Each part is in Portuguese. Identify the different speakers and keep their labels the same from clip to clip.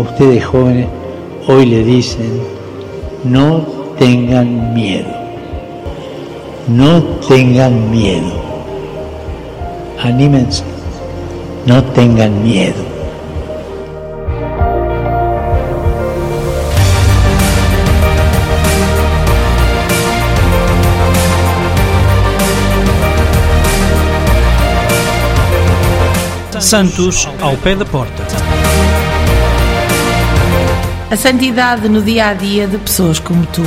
Speaker 1: Ustedes jóvenes hoy le dicen, no tengan miedo, no tengan miedo, anímense, no tengan miedo.
Speaker 2: Santos ao pé da porta.
Speaker 3: A santidade no dia a dia de pessoas como tu.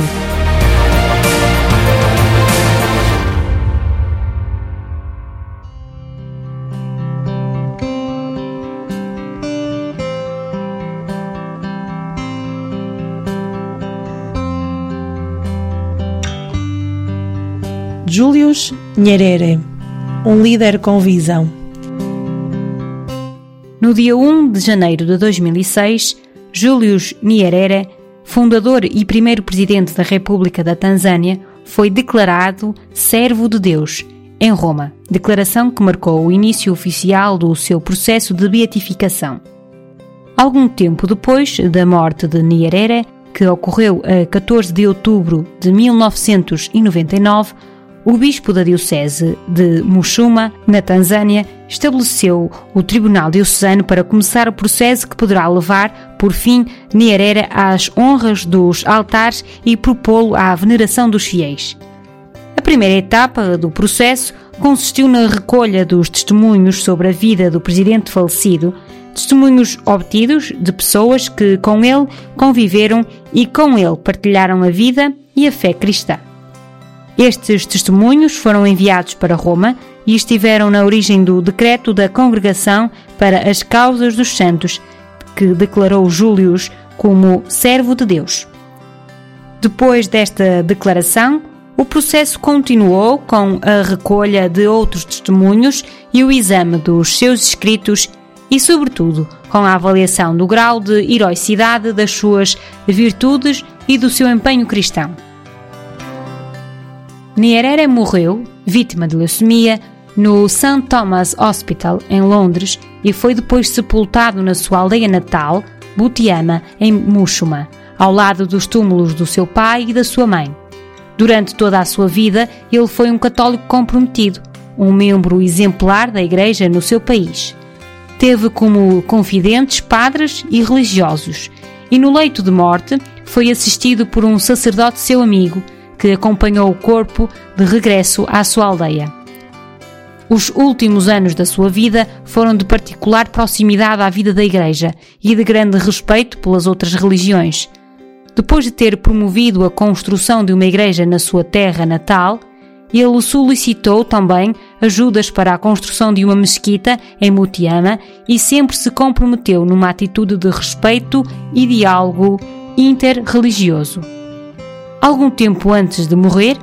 Speaker 3: Julius Nyerere, um líder com visão.
Speaker 4: No dia 1 de janeiro de 2006, Julius Nyerere, fundador e primeiro presidente da República da Tanzânia, foi declarado servo de Deus em Roma, declaração que marcou o início oficial do seu processo de beatificação. Algum tempo depois da morte de Nyerere, que ocorreu a 14 de outubro de 1999, o bispo da Diocese de Mushuma, na Tanzânia, estabeleceu o Tribunal Diocesano para começar o processo que poderá levar, por fim, Nyerere às honras dos altares e propô-lo à veneração dos fiéis. A primeira etapa do processo consistiu na recolha dos testemunhos sobre a vida do presidente falecido, testemunhos obtidos de pessoas que com ele conviveram e com ele partilharam a vida e a fé cristã. Estes testemunhos foram enviados para Roma e estiveram na origem do decreto da Congregação para as Causas dos Santos, que declarou Július como servo de Deus. Depois desta declaração, o processo continuou com a recolha de outros testemunhos e o exame dos seus escritos e, sobretudo, com a avaliação do grau de heroicidade das suas virtudes e do seu empenho cristão. Nyerere morreu, vítima de leucemia, no St. Thomas Hospital, em Londres, e foi depois sepultado na sua aldeia natal, Butiama, em Mushuma, ao lado dos túmulos do seu pai e da sua mãe. Durante toda a sua vida, ele foi um católico comprometido, um membro exemplar da Igreja no seu país. Teve como confidentes padres e religiosos, e no leito de morte foi assistido por um sacerdote seu amigo, que acompanhou o corpo de regresso à sua aldeia. Os últimos anos da sua vida foram de particular proximidade à vida da Igreja e de grande respeito pelas outras religiões. Depois de ter promovido a construção de uma igreja na sua terra natal, ele solicitou também ajudas para a construção de uma mesquita em Mutiama e sempre se comprometeu numa atitude de respeito e diálogo interreligioso. Algum tempo antes de morrer,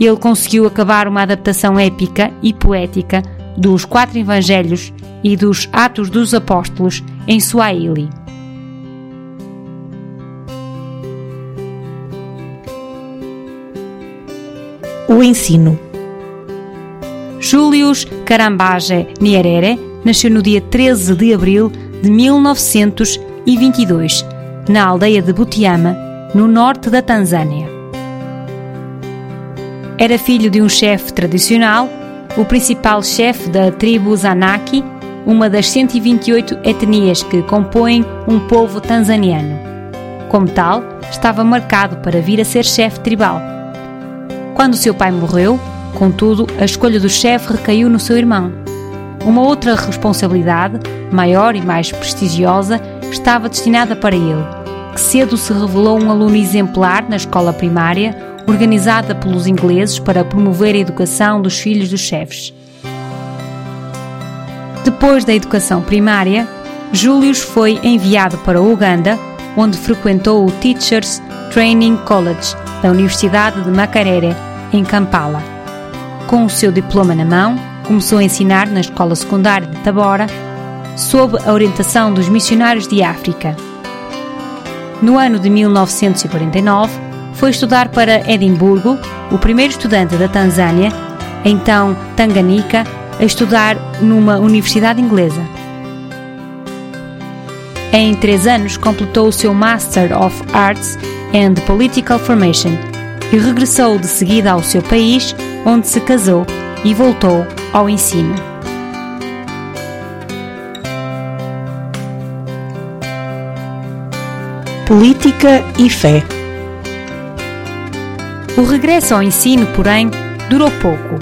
Speaker 4: ele conseguiu acabar uma adaptação épica e poética dos quatro evangelhos e dos Atos dos Apóstolos em Swahili.
Speaker 3: O ensino.
Speaker 4: Julius Karambaje Nyerere nasceu no dia 13 de abril de 1922, na aldeia de Butiama, no norte da Tanzânia. Era filho de um chefe tradicional, o principal chefe da tribo Zanaki, uma das 128 etnias que compõem um povo tanzaniano. Como tal, estava marcado para vir a ser chefe tribal. Quando seu pai morreu, contudo, a escolha do chefe recaiu no seu irmão. Uma outra responsabilidade, maior e mais prestigiosa, estava destinada para ele, que cedo se revelou um aluno exemplar na escola primária, organizada pelos ingleses para promover a educação dos filhos dos chefes. Depois da educação primária, Julius foi enviado para Uganda, onde frequentou o Teachers Training College da Universidade de Makerere, em Kampala. Com o seu diploma na mão, começou a ensinar na escola secundária de Tabora, sob a orientação dos missionários de África. No ano de 1949, foi estudar para Edimburgo, o primeiro estudante da Tanzânia, então Tanganica, a estudar numa universidade inglesa. Em três anos, completou o seu Master of Arts and Political Formation e regressou de seguida ao seu país, onde se casou e voltou ao ensino.
Speaker 3: Política e fé.
Speaker 4: O regresso ao ensino, porém, durou pouco.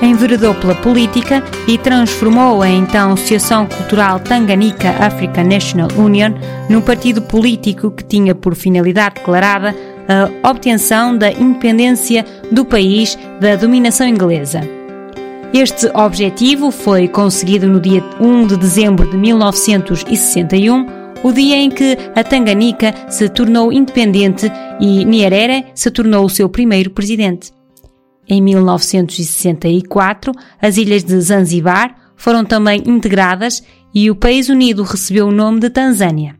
Speaker 4: Enveredou pela política e transformou a então Associação Cultural Tanganica African National Union num partido político que tinha por finalidade declarada a obtenção da independência do país da dominação inglesa. Este objetivo foi conseguido no dia 1 de dezembro de 1961, o dia em que a Tanganica se tornou independente e Nyerere se tornou o seu primeiro presidente. Em 1964, as ilhas de Zanzibar foram também integradas e o país unido recebeu o nome de Tanzânia.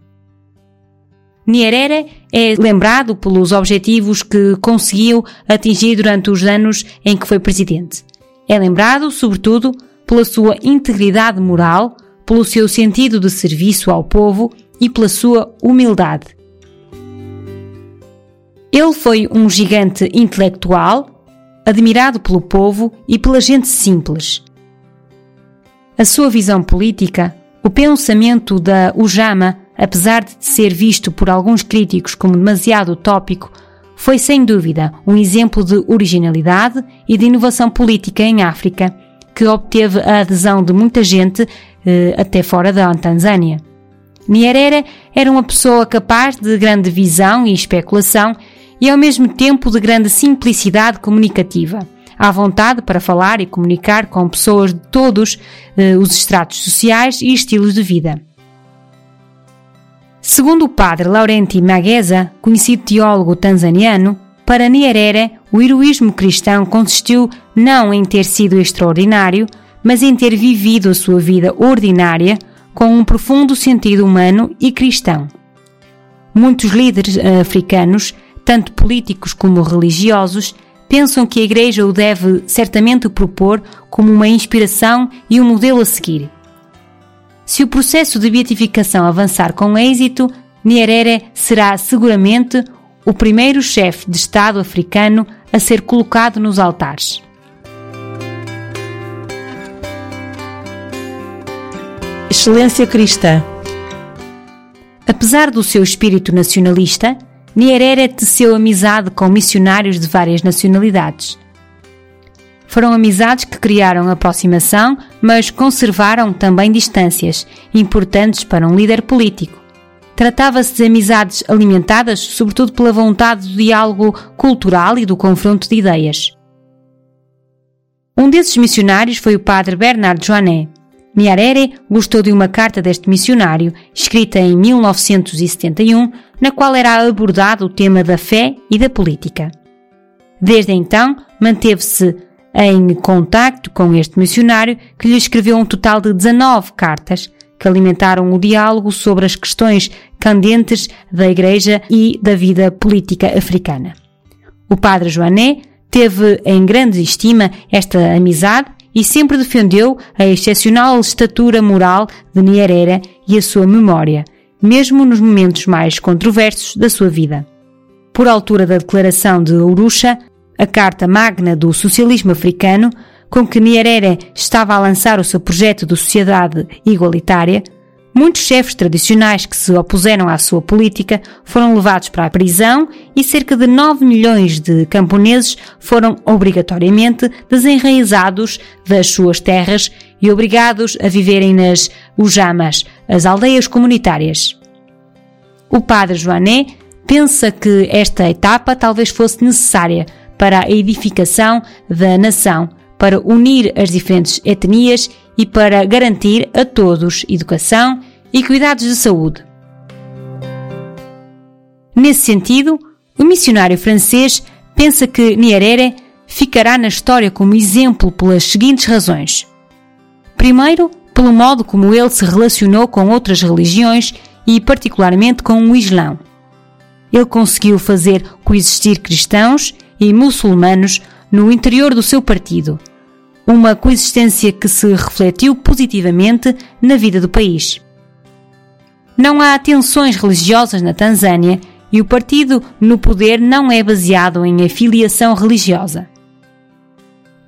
Speaker 4: Nyerere é lembrado pelos objetivos que conseguiu atingir durante os anos em que foi presidente. É lembrado, sobretudo, pela sua integridade moral, pelo seu sentido de serviço ao povo e pela sua humildade. Ele foi um gigante intelectual, admirado pelo povo e pela gente simples. A sua visão política, o pensamento da Ujama, apesar de ser visto por alguns críticos como demasiado utópico, foi sem dúvida um exemplo de originalidade e de inovação política em África, que obteve a adesão de muita gente eh, até fora da Tanzânia. Nyerere era uma pessoa capaz de grande visão e especulação e ao mesmo tempo de grande simplicidade comunicativa, à vontade para falar e comunicar com pessoas de todos eh, os estratos sociais e estilos de vida. Segundo o padre Laurenti Mageza, conhecido teólogo tanzaniano, para Nyerere o heroísmo cristão consistiu não em ter sido extraordinário, mas em ter vivido a sua vida ordinária com um profundo sentido humano e cristão. Muitos líderes africanos, tanto políticos como religiosos, pensam que a Igreja o deve certamente propor como uma inspiração e um modelo a seguir. Se o processo de beatificação avançar com êxito, Nyerere será seguramente o primeiro chefe de Estado africano a ser colocado nos altares.
Speaker 3: Excelência cristã.
Speaker 4: Apesar do seu espírito nacionalista, Nyerere teceu amizade com missionários de várias nacionalidades. Foram amizades que criaram aproximação, mas conservaram também distâncias, importantes para um líder político. Tratava-se de amizades alimentadas, sobretudo pela vontade do diálogo cultural e do confronto de ideias. Um desses missionários foi o padre Bernard Joannet. Nyerere gostou de uma carta deste missionário, escrita em 1971, na qual era abordado o tema da fé e da política. Desde então, manteve-se em contacto com este missionário, que lhe escreveu um total de 19 cartas que alimentaram o diálogo sobre as questões candentes da Igreja e da vida política africana. O padre Joanet teve em grande estima esta amizade e sempre defendeu a excepcional estatura moral de Nyerere e a sua memória, mesmo nos momentos mais controversos da sua vida. Por altura da declaração de Urusha, a carta magna do socialismo africano, com que Nyerere estava a lançar o seu projeto de sociedade igualitária, muitos chefes tradicionais que se opuseram à sua política foram levados para a prisão e cerca de 9 milhões de camponeses foram obrigatoriamente desenraizados das suas terras e obrigados a viverem nas ujamas, as aldeias comunitárias. O padre Joanet pensa que esta etapa talvez fosse necessária para a edificação da nação, para unir as diferentes etnias e para garantir a todos educação e cuidados de saúde. Nesse sentido, o missionário francês pensa que Nyerere ficará na história como exemplo pelas seguintes razões. Primeiro, pelo modo como ele se relacionou com outras religiões e, particularmente, com o Islão. Ele conseguiu fazer coexistir cristãos e muçulmanos no interior do seu partido, uma coexistência que se refletiu positivamente na vida do país. Não há tensões religiosas na Tanzânia e o partido no poder não é baseado em afiliação religiosa.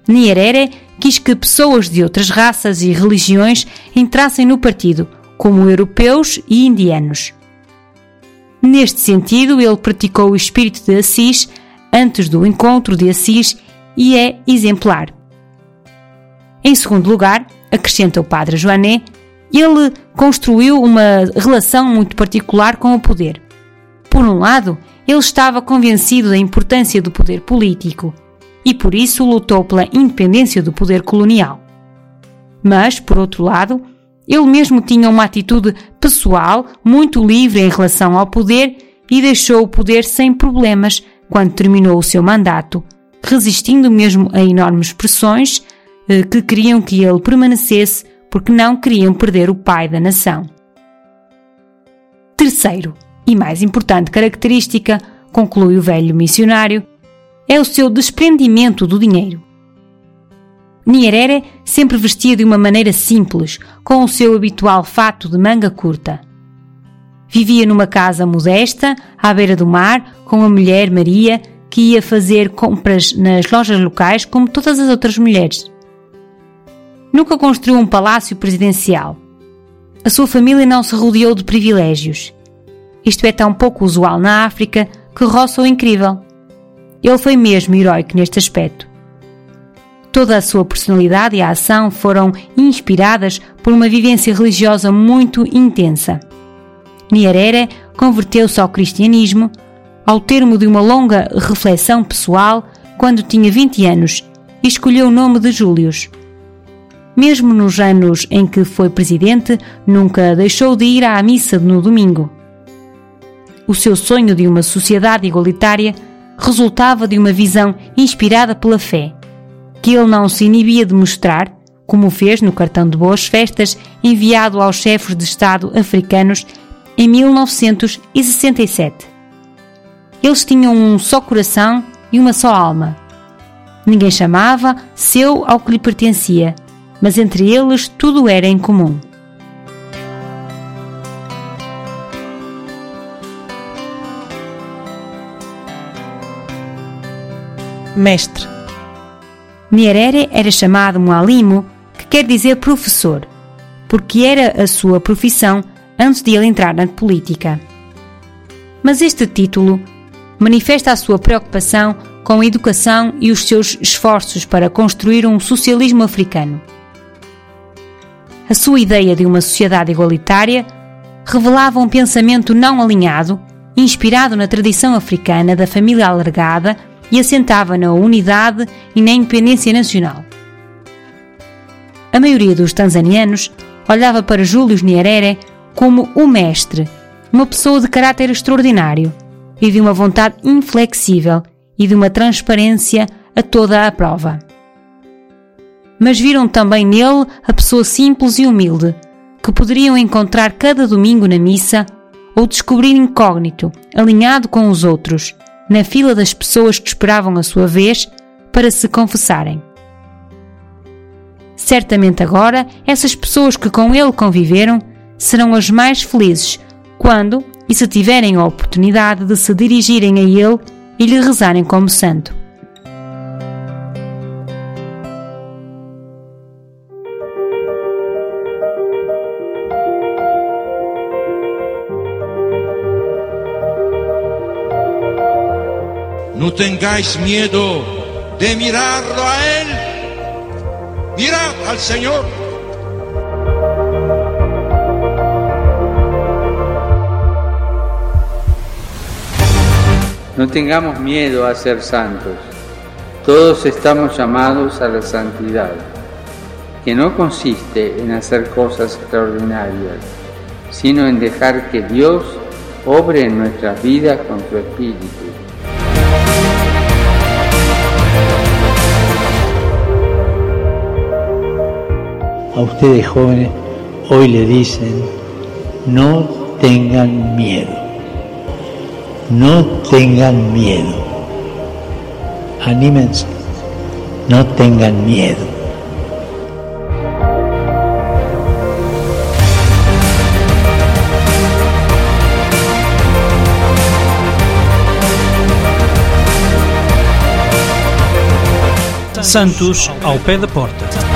Speaker 4: Nyerere quis que pessoas de outras raças e religiões entrassem no partido, como europeus e indianos. Neste sentido, ele praticou o espírito de Assis antes do encontro de Assis e é exemplar. Em segundo lugar, acrescenta o padre Joanet, ele construiu uma relação muito particular com o poder. Por um lado, ele estava convencido da importância do poder político e por isso lutou pela independência do poder colonial. Mas, por outro lado, ele mesmo tinha uma atitude pessoal muito livre em relação ao poder e deixou o poder sem problemas quando terminou o seu mandato, resistindo mesmo a enormes pressões que queriam que ele permanecesse porque não queriam perder o pai da nação. Terceiro e mais importante característica, conclui o velho missionário, é o seu desprendimento do dinheiro. Nyerere sempre vestia de uma maneira simples, com o seu habitual fato de manga curta. Vivia numa casa modesta, à beira do mar, com a mulher Maria, que ia fazer compras nas lojas locais como todas as outras mulheres. Nunca construiu um palácio presidencial. A sua família não se rodeou de privilégios. Isto é tão pouco usual na África que roça o incrível. Ele foi mesmo heróico neste aspecto. Toda a sua personalidade e a ação foram inspiradas por uma vivência religiosa muito intensa. Nyerere converteu-se ao cristianismo ao termo de uma longa reflexão pessoal quando tinha 20 anos e escolheu o nome de Július. Mesmo nos anos em que foi presidente, nunca deixou de ir à missa no domingo. O seu sonho de uma sociedade igualitária resultava de uma visão inspirada pela fé que ele não se inibia de mostrar, como fez no cartão de boas festas enviado aos chefes de Estado africanos em 1967. Eles tinham um só coração e uma só alma. Ninguém chamava seu ao que lhe pertencia, mas entre eles tudo era em comum.
Speaker 3: Mestre
Speaker 4: Nyerere era chamado Mualimo, que quer dizer professor, porque era a sua profissão antes de ele entrar na política. Mas este título manifesta a sua preocupação com a educação e os seus esforços para construir um socialismo africano. A sua ideia de uma sociedade igualitária revelava um pensamento não alinhado, inspirado na tradição africana da família alargada e assentava na unidade e na independência nacional. A maioria dos tanzanianos olhava para Júlio Nyerere como o mestre, uma pessoa de caráter extraordinário e de uma vontade inflexível e de uma transparência a toda a prova. Mas viram também nele a pessoa simples e humilde, que poderiam encontrar cada domingo na missa ou descobrir incógnito, alinhado com os outros, na fila das pessoas que esperavam a sua vez para se confessarem. Certamente agora, essas pessoas que com ele conviveram serão as mais felizes quando e se tiverem a oportunidade de se dirigirem a ele e lhe rezarem como santo.
Speaker 5: No tengáis miedo de mirarlo a Él. Mirad al Señor.
Speaker 6: No tengamos miedo a ser santos. Todos estamos llamados a la santidad, que no consiste en hacer cosas extraordinarias, sino en dejar que Dios obre en nuestras vidas con su Espíritu.
Speaker 1: A ustedes jóvenes hoy le dicen, no tengan miedo, no tengan miedo anímense, no tengan miedo.
Speaker 2: Santos ao pé da porta.